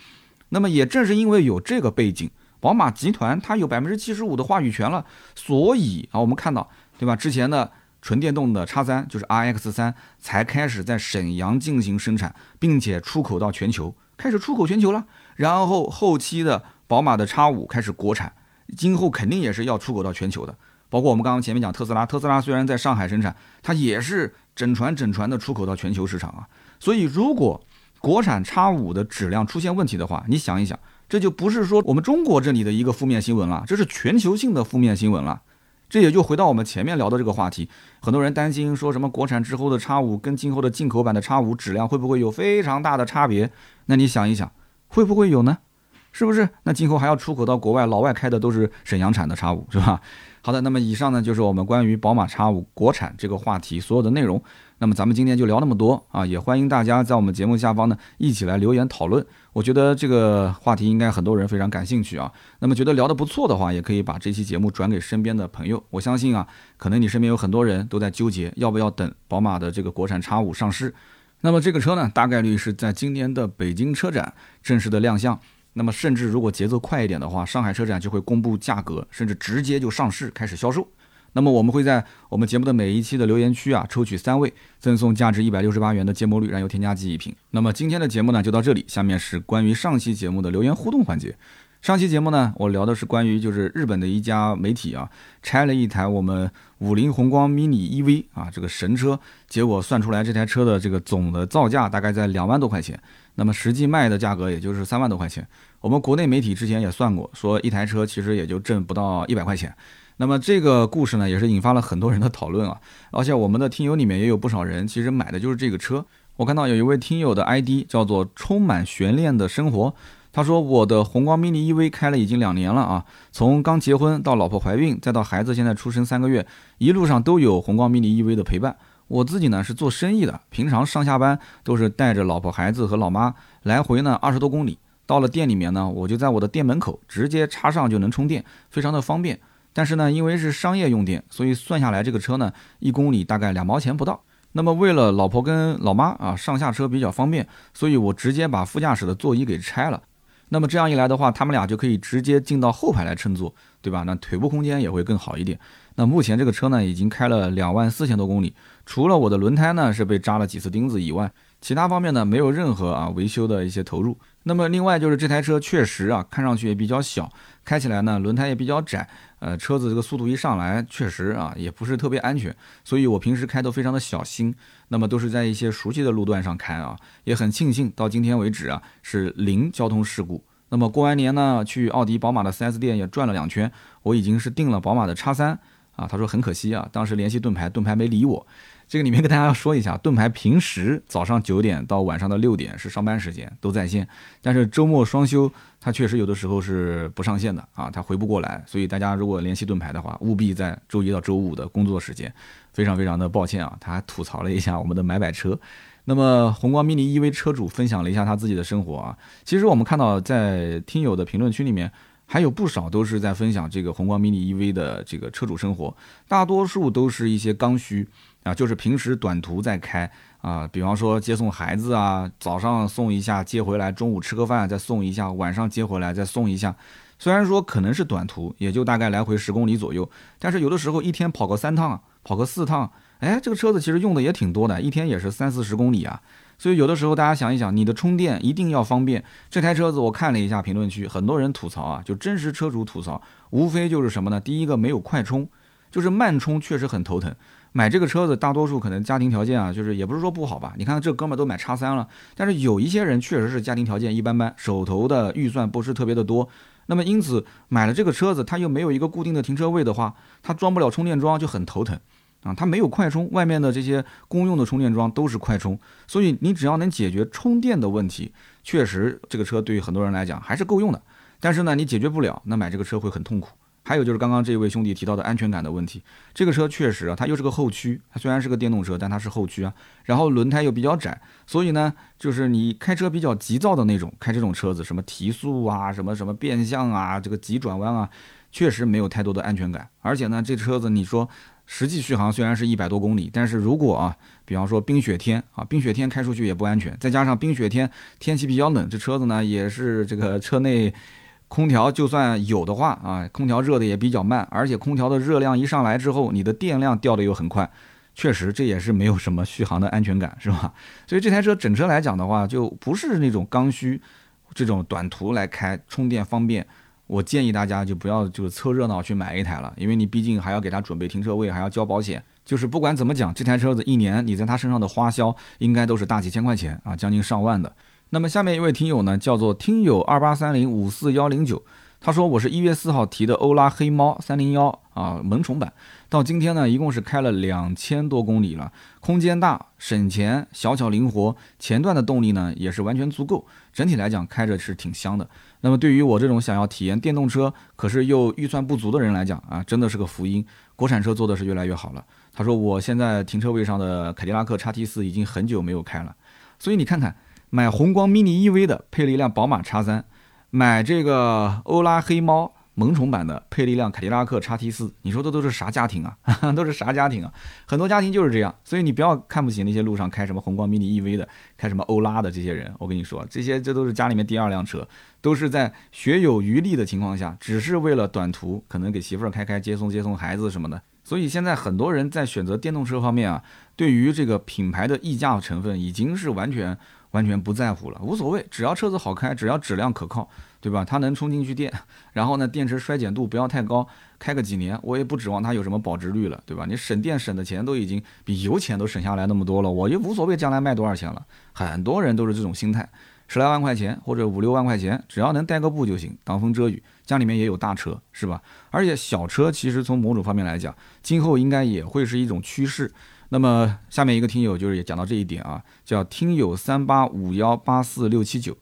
Speaker 1: 那么也正是因为有这个背景，宝马集团它有百分之七十五的话语权了，所以啊，我们看到，对吧？之前的纯电动的叉三就是 RX 三才开始在沈阳进行生产，并且出口到全球，开始出口全球了。然后后期的宝马的叉五开始国产，今后肯定也是要出口到全球的。包括我们刚刚前面讲特斯拉，特斯拉虽然在上海生产，它也是整船整船的出口到全球市场啊。所以如果国产叉五的质量出现问题的话，你想一想，这就不是说我们中国这里的一个负面新闻了，这是全球性的负面新闻了。这也就回到我们前面聊的这个话题，很多人担心说什么国产之后的叉五跟今后的进口版的叉五质量会不会有非常大的差别？那你想一想，会不会有呢？是不是？那今后还要出口到国外，老外开的都是沈阳产的叉五，是吧？好的，那么以上呢就是我们关于宝马叉五国产这个话题所有的内容。那么咱们今天就聊那么多啊，也欢迎大家在我们节目下方呢一起来留言讨论。我觉得这个话题应该很多人非常感兴趣啊。那么觉得聊得不错的话，也可以把这期节目转给身边的朋友。我相信啊，可能你身边有很多人都在纠结要不要等宝马的这个国产叉五上市。那么这个车呢，大概率是在今年的北京车展正式的亮相。那么甚至如果节奏快一点的话，上海车展就会公布价格，甚至直接就上市开始销售。那么我们会在我们节目的每一期的留言区啊，抽取三位，赠送价值一百六十八元的芥末绿燃油添加剂一瓶。那么今天的节目呢就到这里，下面是关于上期节目的留言互动环节。上期节目呢，我聊的是关于就是日本的一家媒体啊，拆了一台我们五菱宏光 mini EV 啊这个神车，结果算出来这台车的这个总的造价大概在两万多块钱，那么实际卖的价格也就是三万多块钱。我们国内媒体之前也算过，说一台车其实也就挣不到一百块钱。那么这个故事呢，也是引发了很多人的讨论啊，而且我们的听友里面也有不少人其实买的就是这个车。我看到有一位听友的 ID 叫做充满悬念的生活。他说：“我的宏光 mini EV 开了已经两年了啊，从刚结婚到老婆怀孕，再到孩子现在出生三个月，一路上都有宏光 mini EV 的陪伴。我自己呢是做生意的，平常上下班都是带着老婆孩子和老妈来回呢二十多公里。到了店里面呢，我就在我的店门口直接插上就能充电，非常的方便。但是呢，因为是商业用电，所以算下来这个车呢一公里大概两毛钱不到。那么为了老婆跟老妈啊上下车比较方便，所以我直接把副驾驶的座椅给拆了。”那么这样一来的话，他们俩就可以直接进到后排来乘坐，对吧？那腿部空间也会更好一点。那目前这个车呢，已经开了两万四千多公里，除了我的轮胎呢是被扎了几次钉子以外，其他方面呢没有任何啊维修的一些投入。那么另外就是这台车确实啊，看上去也比较小，开起来呢轮胎也比较窄，呃，车子这个速度一上来，确实啊也不是特别安全，所以我平时开都非常的小心。那么都是在一些熟悉的路段上开啊，也很庆幸到今天为止啊是零交通事故。那么过完年呢，去奥迪、宝马的 4S 店也转了两圈，我已经是订了宝马的叉三啊。他说很可惜啊，当时联系盾牌，盾牌没理我。这个里面跟大家说一下，盾牌平时早上九点到晚上的六点是上班时间，都在线，但是周末双休，他确实有的时候是不上线的啊，他回不过来。所以大家如果联系盾牌的话，务必在周一到周五的工作时间。非常非常的抱歉啊，他还吐槽了一下我们的买买车。那么宏光 mini EV 车主分享了一下他自己的生活啊，其实我们看到在听友的评论区里面还有不少都是在分享这个宏光 mini EV 的这个车主生活，大多数都是一些刚需啊，就是平时短途在开啊，比方说接送孩子啊，早上送一下接回来，中午吃个饭再送一下，晚上接回来再送一下。虽然说可能是短途，也就大概来回十公里左右，但是有的时候一天跑个三趟，跑个四趟。哎，这个车子其实用的也挺多的，一天也是三四十公里啊。所以有的时候大家想一想，你的充电一定要方便。这台车子我看了一下评论区，很多人吐槽啊，就真实车主吐槽，无非就是什么呢？第一个没有快充，就是慢充确实很头疼。买这个车子，大多数可能家庭条件啊，就是也不是说不好吧。你看这哥们儿都买叉三了，但是有一些人确实是家庭条件一般般，手头的预算不是特别的多。那么因此买了这个车子，他又没有一个固定的停车位的话，他装不了充电桩就很头疼。啊，它没有快充，外面的这些公用的充电桩都是快充，所以你只要能解决充电的问题，确实这个车对于很多人来讲还是够用的。但是呢，你解决不了，那买这个车会很痛苦。还有就是刚刚这位兄弟提到的安全感的问题，这个车确实啊，它又是个后驱，它虽然是个电动车，但它是后驱啊，然后轮胎又比较窄，所以呢，就是你开车比较急躁的那种，开这种车子，什么提速啊，什么什么变向啊，这个急转弯啊，确实没有太多的安全感。而且呢，这车子你说。实际续航虽然是一百多公里，但是如果啊，比方说冰雪天啊，冰雪天开出去也不安全。再加上冰雪天天气比较冷，这车子呢也是这个车内空调就算有的话啊，空调热的也比较慢，而且空调的热量一上来之后，你的电量掉的又很快，确实这也是没有什么续航的安全感，是吧？所以这台车整车来讲的话，就不是那种刚需，这种短途来开，充电方便。我建议大家就不要就是凑热闹去买一台了，因为你毕竟还要给他准备停车位，还要交保险。就是不管怎么讲，这台车子一年你在他身上的花销应该都是大几千块钱啊，将近上万的。那么下面一位听友呢，叫做听友二八三零五四幺零九，他说我是一月四号提的欧拉黑猫三零幺啊，萌宠版。到今天呢，一共是开了两千多公里了，空间大、省钱、小巧灵活，前段的动力呢也是完全足够，整体来讲开着是挺香的。那么对于我这种想要体验电动车，可是又预算不足的人来讲啊，真的是个福音。国产车做的是越来越好了。他说我现在停车位上的凯迪拉克叉 T 四已经很久没有开了，所以你看看，买宏光 mini EV 的配了一辆宝马叉三，买这个欧拉黑猫。萌宠版的配了一辆凯迪拉克叉 T 四，你说这都是啥家庭啊？都是啥家庭啊？很多家庭就是这样，所以你不要看不起那些路上开什么宏光 mini EV 的，开什么欧拉的这些人。我跟你说，这些这都是家里面第二辆车，都是在学有余力的情况下，只是为了短途，可能给媳妇儿开开接送接送孩子什么的。所以现在很多人在选择电动车方面啊，对于这个品牌的溢价成分已经是完全完全不在乎了，无所谓，只要车子好开，只要质量可靠。对吧？它能充进去电，然后呢，电池衰减度不要太高，开个几年，我也不指望它有什么保值率了，对吧？你省电省的钱都已经比油钱都省下来那么多了，我也无所谓将来卖多少钱了。很多人都是这种心态，十来万块钱或者五六万块钱，只要能带个步就行，挡风遮雨。家里面也有大车，是吧？而且小车其实从某种方面来讲，今后应该也会是一种趋势。那么下面一个听友就是也讲到这一点啊，叫听友三八五幺八四六七九。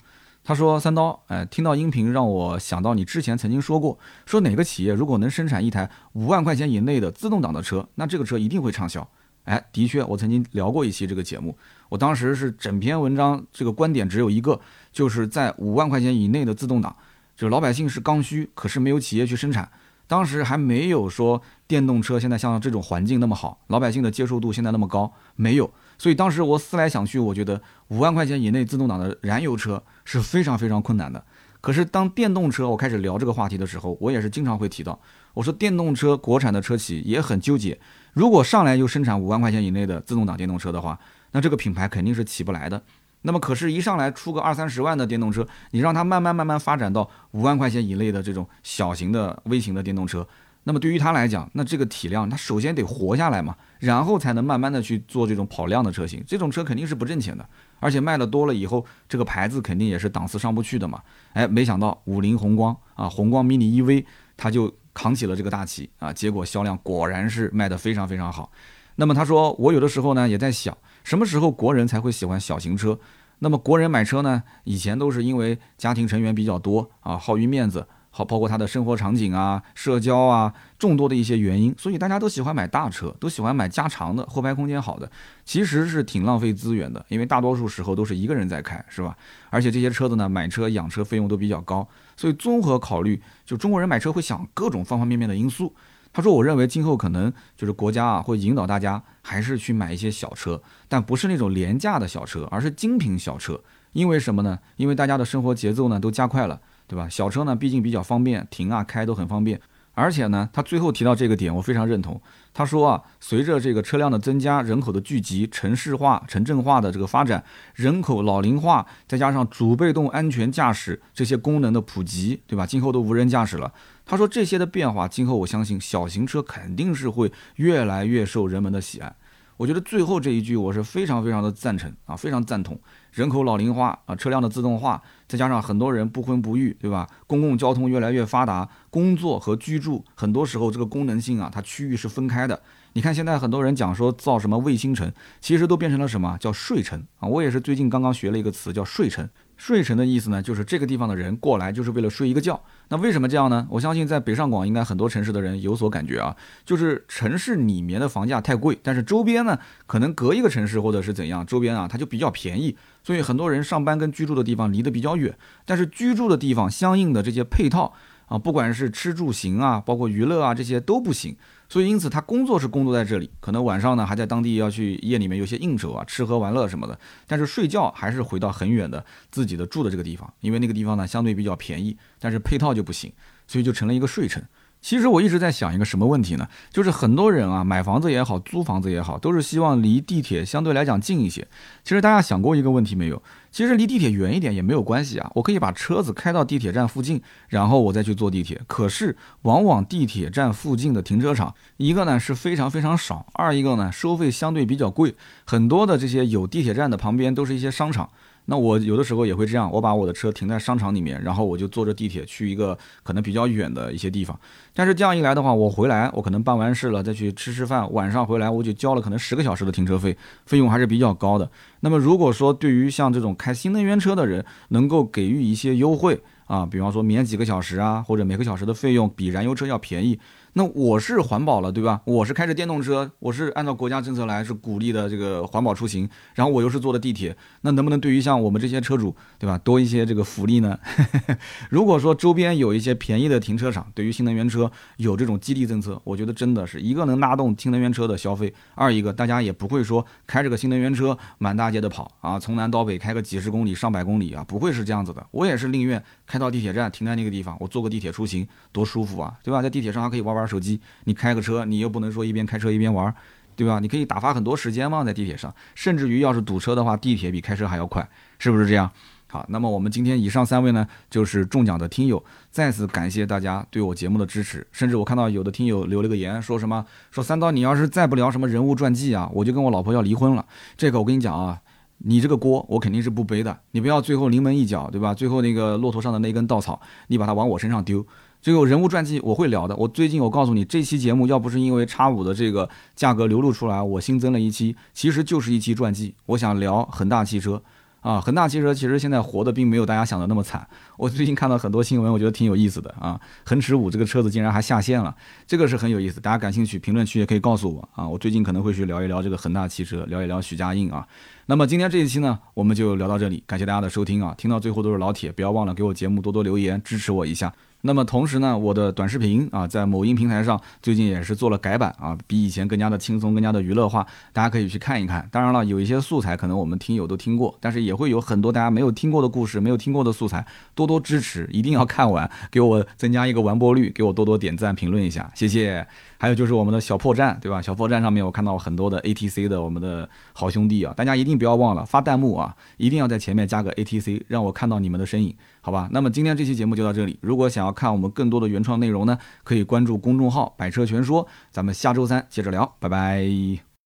Speaker 1: 他说：“三刀，哎，听到音频让我想到你之前曾经说过，说哪个企业如果能生产一台五万块钱以内的自动挡的车，那这个车一定会畅销。哎，的确，我曾经聊过一期这个节目，我当时是整篇文章这个观点只有一个，就是在五万块钱以内的自动挡，就是老百姓是刚需，可是没有企业去生产。当时还没有说电动车现在像这种环境那么好，老百姓的接受度现在那么高，没有。”所以当时我思来想去，我觉得五万块钱以内自动挡的燃油车是非常非常困难的。可是当电动车我开始聊这个话题的时候，我也是经常会提到，我说电动车国产的车企也很纠结，如果上来就生产五万块钱以内的自动挡电动车的话，那这个品牌肯定是起不来的。那么可是，一上来出个二三十万的电动车，你让它慢慢慢慢发展到五万块钱以内的这种小型的微型的电动车。那么对于他来讲，那这个体量，他首先得活下来嘛，然后才能慢慢的去做这种跑量的车型。这种车肯定是不挣钱的，而且卖的多了以后，这个牌子肯定也是档次上不去的嘛。哎，没想到五菱宏光啊，宏光 mini EV，他就扛起了这个大旗啊，结果销量果然是卖得非常非常好。那么他说，我有的时候呢也在想，什么时候国人才会喜欢小型车？那么国人买车呢，以前都是因为家庭成员比较多啊，好于面子。好，包括他的生活场景啊、社交啊，众多的一些原因，所以大家都喜欢买大车，都喜欢买加长的、后排空间好的，其实是挺浪费资源的，因为大多数时候都是一个人在开，是吧？而且这些车子呢，买车养车费用都比较高，所以综合考虑，就中国人买车会想各种方方面面的因素。他说：“我认为今后可能就是国家啊，会引导大家还是去买一些小车，但不是那种廉价的小车，而是精品小车。因为什么呢？因为大家的生活节奏呢都加快了。”对吧？小车呢，毕竟比较方便，停啊开都很方便。而且呢，他最后提到这个点，我非常认同。他说啊，随着这个车辆的增加，人口的聚集，城市化、城镇化的这个发展，人口老龄化，再加上主被动安全驾驶这些功能的普及，对吧？今后都无人驾驶了。他说这些的变化，今后我相信小型车肯定是会越来越受人们的喜爱。我觉得最后这一句我是非常非常的赞成啊，非常赞同。人口老龄化啊，车辆的自动化，再加上很多人不婚不育，对吧？公共交通越来越发达，工作和居住很多时候这个功能性啊，它区域是分开的。你看现在很多人讲说造什么卫星城，其实都变成了什么叫睡城啊？我也是最近刚刚学了一个词叫睡城。睡城的意思呢，就是这个地方的人过来就是为了睡一个觉。那为什么这样呢？我相信在北上广应该很多城市的人有所感觉啊，就是城市里面的房价太贵，但是周边呢，可能隔一个城市或者是怎样，周边啊它就比较便宜，所以很多人上班跟居住的地方离得比较远，但是居住的地方相应的这些配套啊，不管是吃住行啊，包括娱乐啊这些都不行。所以，因此他工作是工作在这里，可能晚上呢还在当地要去夜里面有些应酬啊，吃喝玩乐什么的。但是睡觉还是回到很远的自己的住的这个地方，因为那个地方呢相对比较便宜，但是配套就不行，所以就成了一个睡城。其实我一直在想一个什么问题呢？就是很多人啊，买房子也好，租房子也好，都是希望离地铁相对来讲近一些。其实大家想过一个问题没有？其实离地铁远一点也没有关系啊，我可以把车子开到地铁站附近，然后我再去坐地铁。可是往往地铁站附近的停车场，一个呢是非常非常少，二一个呢收费相对比较贵，很多的这些有地铁站的旁边都是一些商场。那我有的时候也会这样，我把我的车停在商场里面，然后我就坐着地铁去一个可能比较远的一些地方。但是这样一来的话，我回来我可能办完事了再去吃吃饭，晚上回来我就交了可能十个小时的停车费，费用还是比较高的。那么如果说对于像这种开新能源车的人，能够给予一些优惠啊，比方说免几个小时啊，或者每个小时的费用比燃油车要便宜，那我是环保了，对吧？我是开着电动车，我是按照国家政策来，是鼓励的这个环保出行。然后我又是坐的地铁，那能不能对于像我们这些车主，对吧，多一些这个福利呢？如果说周边有一些便宜的停车场，对于新能源车有这种激励政策，我觉得真的是一个能拉动新能源车的消费，二一个大家也不会说开着个新能源车满大街的跑啊，从南到北开个几十公里、上百公里啊，不会是这样子的。我也是宁愿开到地铁站停在那个地方，我坐个地铁出行多舒服啊，对吧？在地铁上还可以玩玩。手机，你开个车，你又不能说一边开车一边玩，对吧？你可以打发很多时间嘛，在地铁上，甚至于要是堵车的话，地铁比开车还要快，是不是这样？好，那么我们今天以上三位呢，就是中奖的听友，再次感谢大家对我节目的支持。甚至我看到有的听友留了个言，说什么说三刀，你要是再不聊什么人物传记啊，我就跟我老婆要离婚了。这个我跟你讲啊，你这个锅我肯定是不背的，你不要最后临门一脚，对吧？最后那个骆驼上的那根稻草，你把它往我身上丢。最后人物传记我会聊的。我最近我告诉你，这期节目要不是因为叉五的这个价格流露出来，我新增了一期，其实就是一期传记。我想聊恒大汽车啊，恒大汽车其实现在活的并没有大家想的那么惨。我最近看到很多新闻，我觉得挺有意思的啊。恒驰五这个车子竟然还下线了，这个是很有意思。大家感兴趣，评论区也可以告诉我啊。我最近可能会去聊一聊这个恒大汽车，聊一聊许家印啊。那么今天这一期呢，我们就聊到这里，感谢大家的收听啊。听到最后都是老铁，不要忘了给我节目多多留言，支持我一下。那么同时呢，我的短视频啊，在某音平台上最近也是做了改版啊，比以前更加的轻松，更加的娱乐化，大家可以去看一看。当然了，有一些素材可能我们听友都听过，但是也会有很多大家没有听过的故事，没有听过的素材，多多支持，一定要看完，给我增加一个完播率，给我多多点赞评论一下，谢谢。还有就是我们的小破站，对吧？小破站上面我看到很多的 ATC 的我们的好兄弟啊，大家一定不要忘了发弹幕啊，一定要在前面加个 ATC，让我看到你们的身影。好吧，那么今天这期节目就到这里。如果想要看我们更多的原创内容呢，可以关注公众号“百车全说”。咱们下周三接着聊，拜拜。